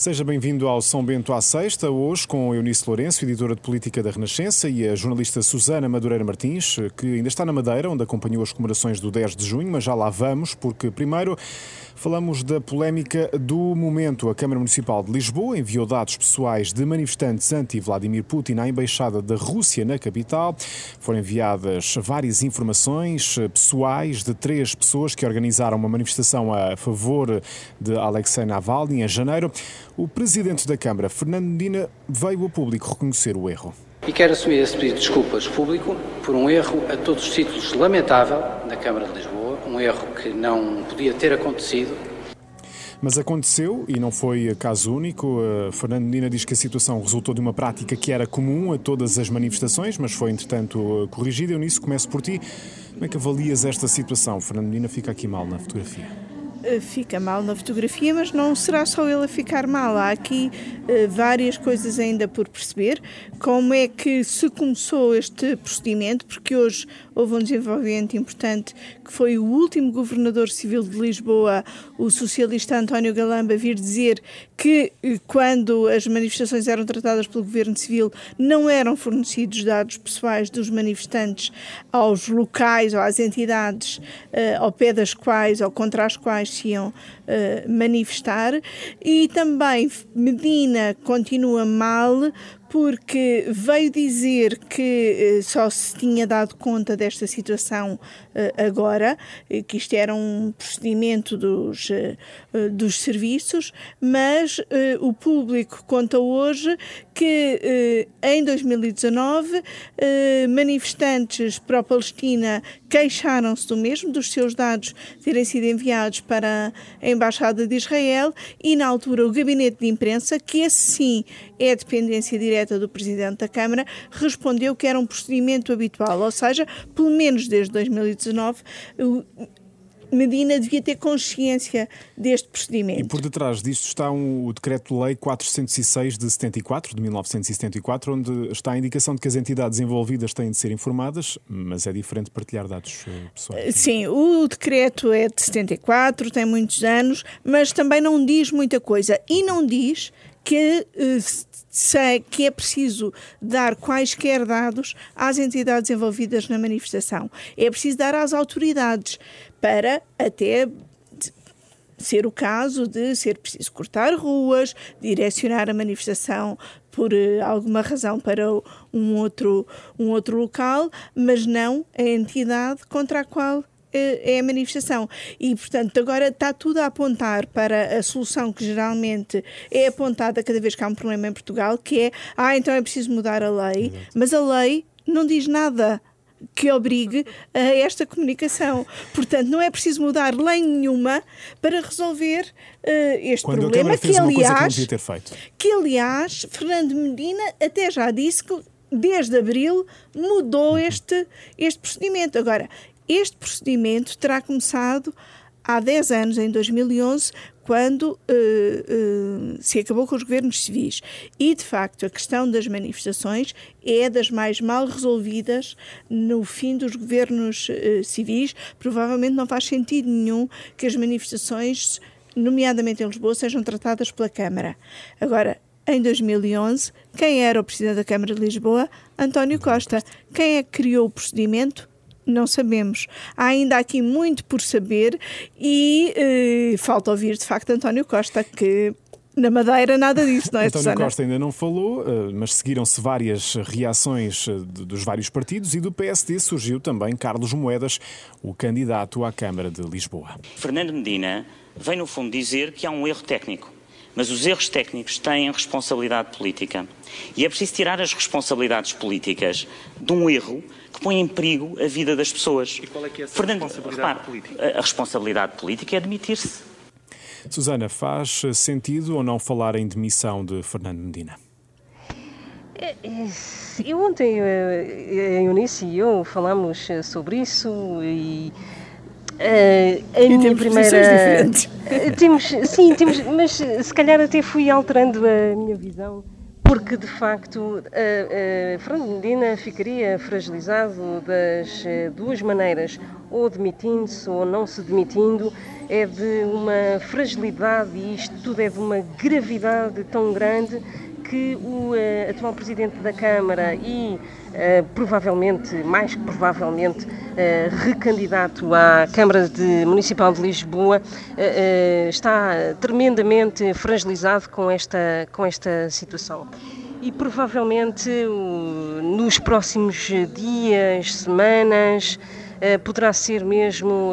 Seja bem-vindo ao São Bento à Sexta, hoje com Eunice Lourenço, editora de política da Renascença, e a jornalista Susana Madureira Martins, que ainda está na Madeira, onde acompanhou as comemorações do 10 de junho, mas já lá vamos, porque primeiro falamos da polémica do momento. A Câmara Municipal de Lisboa enviou dados pessoais de manifestantes anti-Vladimir Putin à Embaixada da Rússia na capital. Foram enviadas várias informações pessoais de três pessoas que organizaram uma manifestação a favor de Alexei Navalny em janeiro. O presidente da Câmara, Fernando Medina, veio ao público reconhecer o erro. E quero assumir esse pedido de desculpas público por um erro a todos os títulos lamentável na Câmara de Lisboa, um erro que não podia ter acontecido. Mas aconteceu e não foi caso único. Uh, Fernando Medina diz que a situação resultou de uma prática que era comum a todas as manifestações, mas foi entretanto corrigida. Eu nisso começo por ti. Como é que avalias esta situação? Fernando Medina fica aqui mal na fotografia. Eh, fica mal na fotografia, mas não será só ele a ficar mal. Há aqui uh, várias coisas ainda por perceber. Como é que se começou este procedimento? Porque hoje houve um desenvolvimento importante que foi o último governador civil de Lisboa, o socialista António Galamba, vir dizer que eh, quando as manifestações eram tratadas pelo governo civil não eram fornecidos dados pessoais dos manifestantes aos locais ou às entidades ao pé das quais ou contra as quais se iam uh, manifestar. E também Medina continua mal porque veio dizer que uh, só se tinha dado conta desta situação uh, agora, que isto era um procedimento dos, dos serviços, mas o público conta hoje que em 2019 manifestantes pró-Palestina queixaram-se do mesmo, dos seus dados terem sido enviados para a Embaixada de Israel e, na altura, o gabinete de imprensa, que esse sim é dependência direta do Presidente da Câmara, respondeu que era um procedimento habitual, ou seja, pelo menos desde 2019, Medina devia ter consciência deste procedimento. E por detrás disto está um, o Decreto-Lei 406 de 74, de 1974, onde está a indicação de que as entidades envolvidas têm de ser informadas, mas é diferente partilhar dados eh, pessoais. Sim, o decreto é de 74, tem muitos anos, mas também não diz muita coisa. E não diz que uh, que é preciso dar quaisquer dados às entidades envolvidas na manifestação. É preciso dar às autoridades para até ser o caso de ser preciso cortar ruas, direcionar a manifestação por uh, alguma razão para um outro, um outro local, mas não a entidade contra a qual é a manifestação. E, portanto, agora está tudo a apontar para a solução que geralmente é apontada cada vez que há um problema em Portugal, que é, ah, então é preciso mudar a lei, mas a lei não diz nada que obrigue a esta comunicação. Portanto, não é preciso mudar lei nenhuma para resolver uh, este Quando problema que aliás, que, que aliás Fernando Medina até já disse que desde abril mudou uhum. este, este procedimento. Agora, este procedimento terá começado há 10 anos, em 2011, quando uh, uh, se acabou com os governos civis. E, de facto, a questão das manifestações é das mais mal resolvidas no fim dos governos uh, civis. Provavelmente não faz sentido nenhum que as manifestações, nomeadamente em Lisboa, sejam tratadas pela Câmara. Agora, em 2011, quem era o Presidente da Câmara de Lisboa? António Costa. Quem é que criou o procedimento? Não sabemos. Há ainda aqui muito por saber e eh, falta ouvir de facto António Costa, que na Madeira nada disso, não é, António Susana? Costa ainda não falou, eh, mas seguiram-se várias reações eh, dos vários partidos e do PSD surgiu também Carlos Moedas, o candidato à Câmara de Lisboa. Fernando Medina vem no fundo dizer que há um erro técnico, mas os erros técnicos têm responsabilidade política. E é preciso tirar as responsabilidades políticas de um erro que põe em perigo a vida das pessoas. E qual é que é essa Fernando, responsabilidade repare, política? A responsabilidade política é demitir-se. Susana, faz sentido ou não falar em demissão de Fernando Medina? É, é, eu ontem, eh, a Eunice e eu falamos sobre isso e Uh, a e minha temos primeira. Temos, sim, temos, mas se calhar até fui alterando a minha visão porque de facto a, a Fernando Medina ficaria fragilizado das eh, duas maneiras, ou demitindo-se ou não se demitindo, é de uma fragilidade e isto tudo é de uma gravidade tão grande que o uh, atual Presidente da Câmara e provavelmente, mais que provavelmente, uh, recandidato à Câmara de Municipal de Lisboa, está tremendamente fragilizado com esta, com esta situação. E provavelmente nos próximos dias, semanas, poderá ser mesmo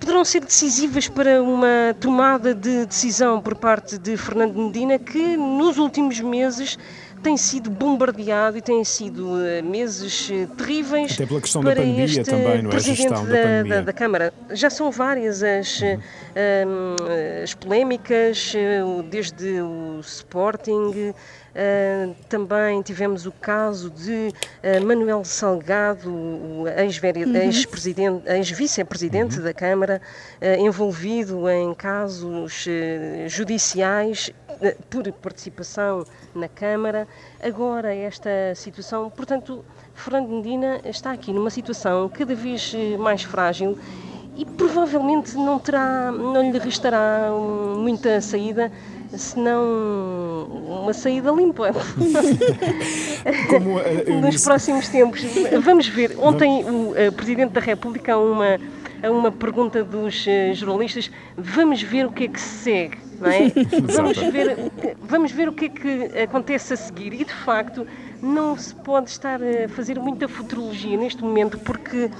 poderão ser decisivas para uma tomada de decisão por parte de Fernando Medina, que nos últimos meses tem sido bombardeado e têm sido uh, meses uh, terríveis Até pela questão para da pandemia este também, não é? presidente da, da, da, da, Câmara. Já são várias as, uhum. uh, as polémicas, desde o Sporting, Uh, também tivemos o caso de uh, Manuel Salgado, o ex-vice-presidente uhum. ex uhum. da Câmara, uh, envolvido em casos judiciais por participação na Câmara. Agora, esta situação, portanto, Fernando Medina está aqui numa situação cada vez mais frágil e provavelmente não terá, não lhe restará muita saída senão uma saída limpa. Como, uh, Nos próximos tempos. Vamos ver. Ontem o uh, Presidente da República, a uma, a uma pergunta dos uh, jornalistas, vamos ver o que é que se segue. Não é? vamos, ver, vamos ver o que é que acontece a seguir. E de facto, não se pode estar a fazer muita futurologia neste momento, porque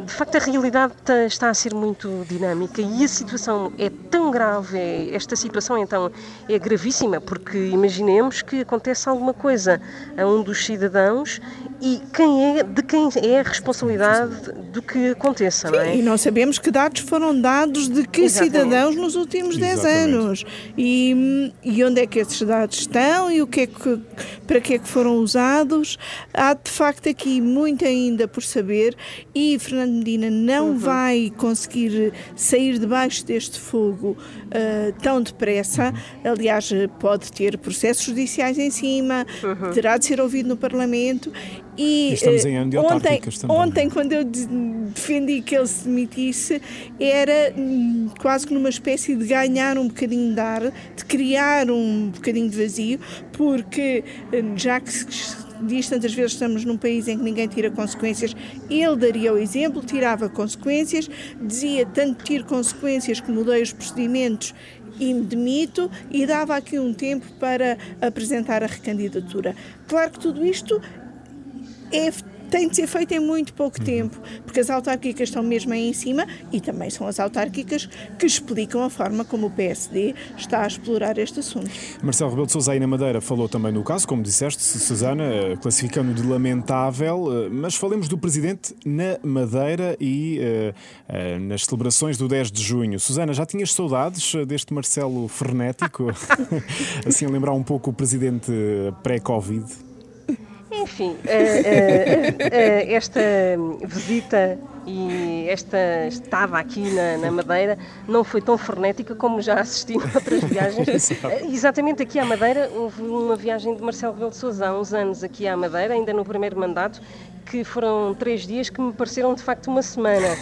de facto, a realidade está a ser muito dinâmica e a situação é tão grave, é, esta situação então é gravíssima, porque imaginemos que acontece alguma coisa a um dos cidadãos e quem é, de quem é a responsabilidade do que aconteça, Sim, não é? E nós sabemos que dados foram dados de que Exatamente. cidadãos nos últimos 10 anos e, e onde é que esses dados estão e o que é que, para que é que foram usados. Há de facto aqui muito ainda por saber e Fernando Fernando Medina não uhum. vai conseguir sair debaixo deste fogo uh, tão depressa. Uhum. Aliás, pode ter processos judiciais em cima, uhum. terá de ser ouvido no Parlamento. E, e estamos em ano de ontem, também. Ontem, quando eu defendi que ele se demitisse, era hum, quase que numa espécie de ganhar um bocadinho de ar, de criar um bocadinho de vazio, porque hum, já que se diz tantas vezes estamos num país em que ninguém tira consequências, ele daria o exemplo, tirava consequências, dizia tanto tiro consequências que mudei os procedimentos e me demito e dava aqui um tempo para apresentar a recandidatura. Claro que tudo isto é tem de ser feito em muito pouco uhum. tempo, porque as autárquicas estão mesmo aí em cima e também são as autárquicas que explicam a forma como o PSD está a explorar este assunto. Marcelo Rebelo de Sousa aí na Madeira falou também no caso, como disseste, Susana, eh, classificando de lamentável, eh, mas falemos do Presidente na Madeira e uh, uh, nas celebrações do 10 de junho. Susana, já tinhas saudades deste Marcelo frenético? assim a lembrar um pouco o Presidente pré-Covid? Enfim, eh, eh, eh, esta visita e esta estada aqui na, na, Madeira não foi tão frenética como já assisti a outras viagens. Exatamente aqui à Madeira houve uma viagem de Marcelo Rebelo de Sousa há uns anos aqui à Madeira, ainda no primeiro mandato, que foram três dias que me pareceram de facto uma semana.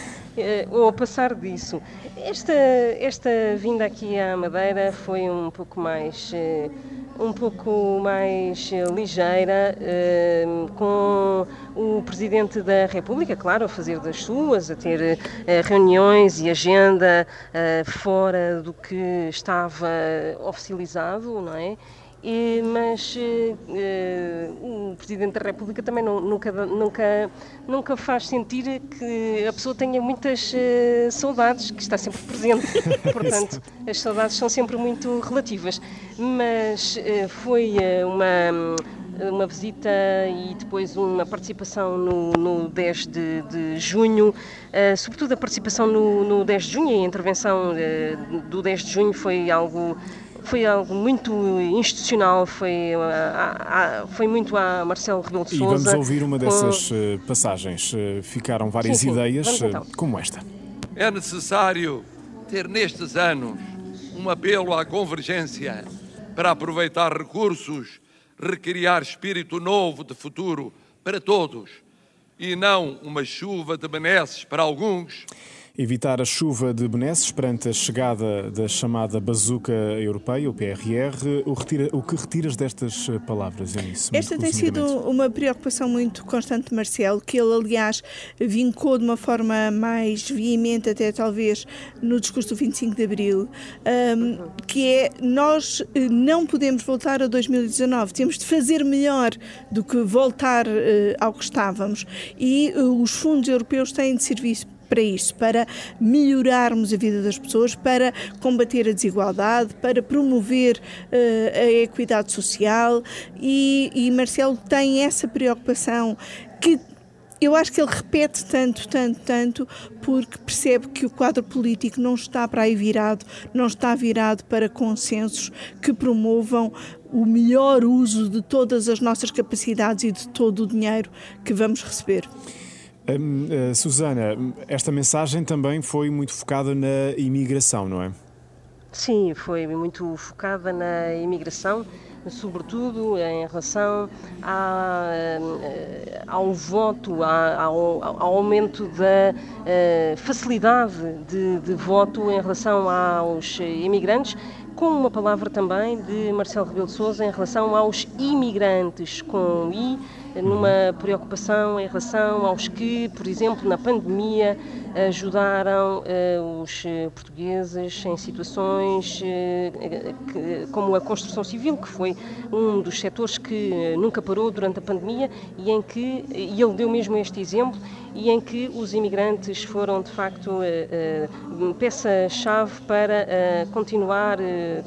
Ou a passar disso. Esta, esta vinda aqui à Madeira foi um pouco mais um pouco mais eh, ligeira, eh, com o Presidente da República, claro, a fazer das suas, a ter eh, reuniões e agenda fora do que estava oficializado, não é? E, mas uh, Presidente da República também não, nunca, nunca, nunca faz sentir que a pessoa tenha muitas uh, saudades, que está sempre presente. Portanto, as saudades são sempre muito relativas. Mas uh, foi uma, uma visita e depois uma participação no, no 10 de, de junho, uh, sobretudo a participação no, no 10 de junho e a intervenção uh, do 10 de junho foi algo foi algo muito institucional, foi, a, a, foi muito a Marcelo Rebelo de Sousa. E vamos ouvir uma dessas com... Eh, passagens. Eh, ficaram várias sim, sim. ideias, então. como esta. É necessário ter nestes anos um apelo à convergência para aproveitar recursos, recriar espírito novo de futuro para todos e não uma chuva de benesses para alguns Evitar a chuva de benesses perante a chegada da chamada bazuca europeia, o PRR. O, retira, o que retiras destas palavras, Eunice? Esta tem sido uma preocupação muito constante de Marcelo, que ele, aliás, vincou de uma forma mais veemente, até talvez no discurso do 25 de Abril, um, que é nós eh, não podemos voltar a 2019, temos de fazer melhor do que voltar uh, ao que estávamos. E uh, os fundos europeus têm de servir para isso, para melhorarmos a vida das pessoas, para combater a desigualdade, para promover uh, a equidade social e, e Marcelo tem essa preocupação que eu acho que ele repete tanto, tanto, tanto, porque percebe que o quadro político não está para aí virado, não está virado para consensos que promovam o melhor uso de todas as nossas capacidades e de todo o dinheiro que vamos receber. Uh, Susana, esta mensagem também foi muito focada na imigração, não é? Sim, foi muito focada na imigração, sobretudo em relação a, eh, ao voto, ao, ao, aumento da uh, facilidade de, de voto em relação aos imigrantes com uma palavra também de Marcelo Rebelo de Sousa em relação aos imigrantes com I numa preocupação em relação aos que, por exemplo, na pandemia ajudaram uh, os portugueses em situações que, como a construção civil, que foi um dos setores que nunca parou durante a pandemia e em que, e ele deu mesmo este exemplo, e em que os imigrantes foram de facto peça-chave para continuar,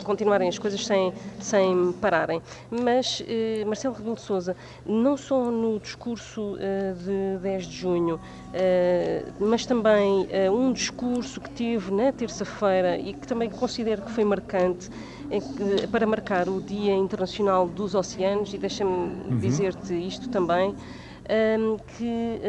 continuarem as coisas sem, sem pararem. Mas Marcelo Rebelo de Sousa não só só no discurso uh, de 10 de junho, uh, mas também uh, um discurso que teve na terça-feira e que também considero que foi marcante para marcar o Dia Internacional dos Oceanos, e deixa-me uhum. dizer-te isto também. Um, ehm, que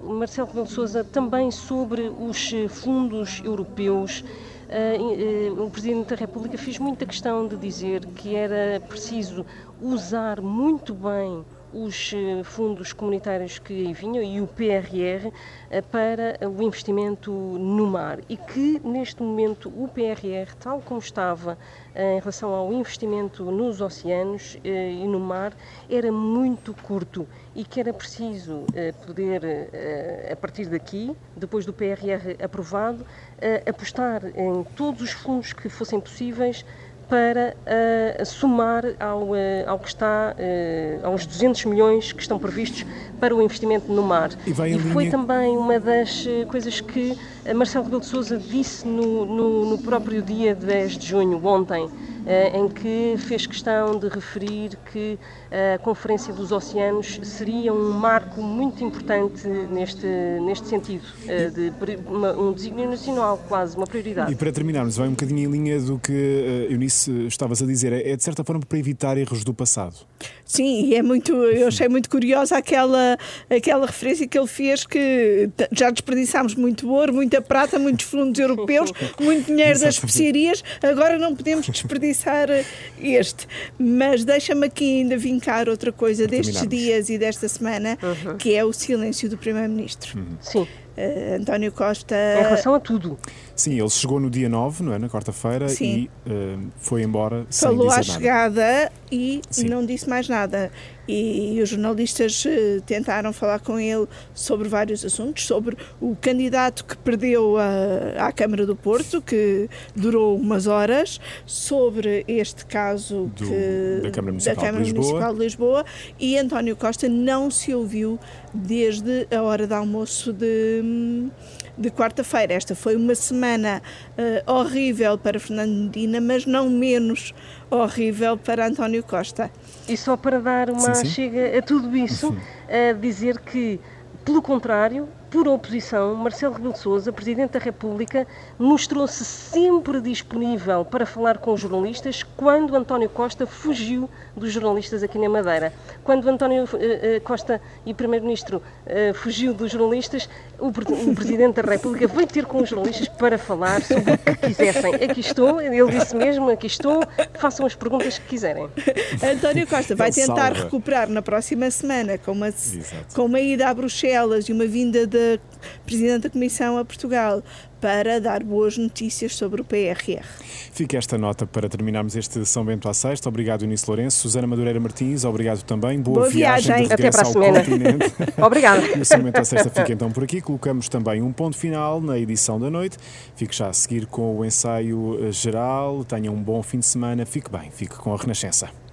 uh, Marcelo Rebelo de Sousa também sobre os fundos europeus uh, uh, o Presidente da República fez muita questão de dizer que era preciso usar muito bem os eh, fundos comunitários que aí vinham e o PRR eh, para o investimento no mar. E que neste momento o PRR, tal como estava eh, em relação ao investimento nos oceanos e no mar, era muito curto e que era preciso poder, a partir daqui, depois do PRR aprovado, apostar em todos os fundos que fossem possíveis para uh, somar ao, uh, ao que está, uh, aos 200 milhões que estão previstos para o investimento no mar. E, e foi linha... também uma das coisas que Marcelo Rebelo de Sousa disse no, no, no próprio dia 10 de junho, ontem, em que fez questão de referir que a Conferência dos Oceanos seria um marco muito importante neste, neste sentido, eh, de uma, um desígnio nacional, quase, uma prioridade. E para terminarmos, vai um bocadinho em linha do que, uh, Eunice, estavas a dizer, é de certa forma para evitar erros do passado. Sim, e é muito, eu achei muito curiosa aquela, aquela referência que ele fez que já desperdiçámos muito ouro, muita prata, muitos fundos europeus, muito dinheiro das especiarias, agora não podemos desperdiçar desperdiçar este. Mas deixa-me aqui ainda vincar outra coisa destes dias e desta semana, uhum. que é o silêncio do Primeiro-Ministro. Uhum. Sim. Uh, António Costa. Em relação a tudo. Sim, ele chegou no dia 9, não é? Na quarta-feira e uh, foi embora Falou sem dizer à chegada e Sim. não disse mais nada. E, e os jornalistas uh, tentaram falar com ele sobre vários assuntos, sobre o candidato que perdeu a, à Câmara do Porto, que durou umas horas, sobre este caso do, que, da Câmara, Municipal, da Câmara de Municipal de Lisboa. E António Costa não se ouviu desde a hora de almoço de de quarta-feira. Esta foi uma semana uh, horrível para Fernando Medina, mas não menos horrível para António Costa. E só para dar uma sim, sim. chega a tudo isso, a dizer que, pelo contrário, por oposição, Marcelo Rebelo de Sousa, Presidente da República, mostrou-se sempre disponível para falar com os jornalistas quando António Costa fugiu dos jornalistas aqui na Madeira. Quando António uh, Costa e Primeiro-Ministro uh, fugiu dos jornalistas, o, Presidente da República veio ter com os jornalistas para falar sobre o que quisessem. Aqui estou, ele disse mesmo, aqui estou, façam as perguntas que quiserem. António Costa vai tentar recuperar na próxima semana com uma, com uma ida a Bruxelas e uma vinda da Presidente da Comissão a Portugal para dar boas notícias sobre o PRR. Fica esta nota para terminarmos este São Bento à Sexta. Obrigado, Eunice Lourenço. Susana Madureira Martins, obrigado também. Boa, Boa viagem. viagem Até para a semana. Obrigada. E o São Bento à Sexta fica então por aqui. Colocamos também um ponto final na edição da noite. Fique já a seguir com o ensaio geral. Tenha um bom fim de semana. Fique bem. Fique com a Renascença.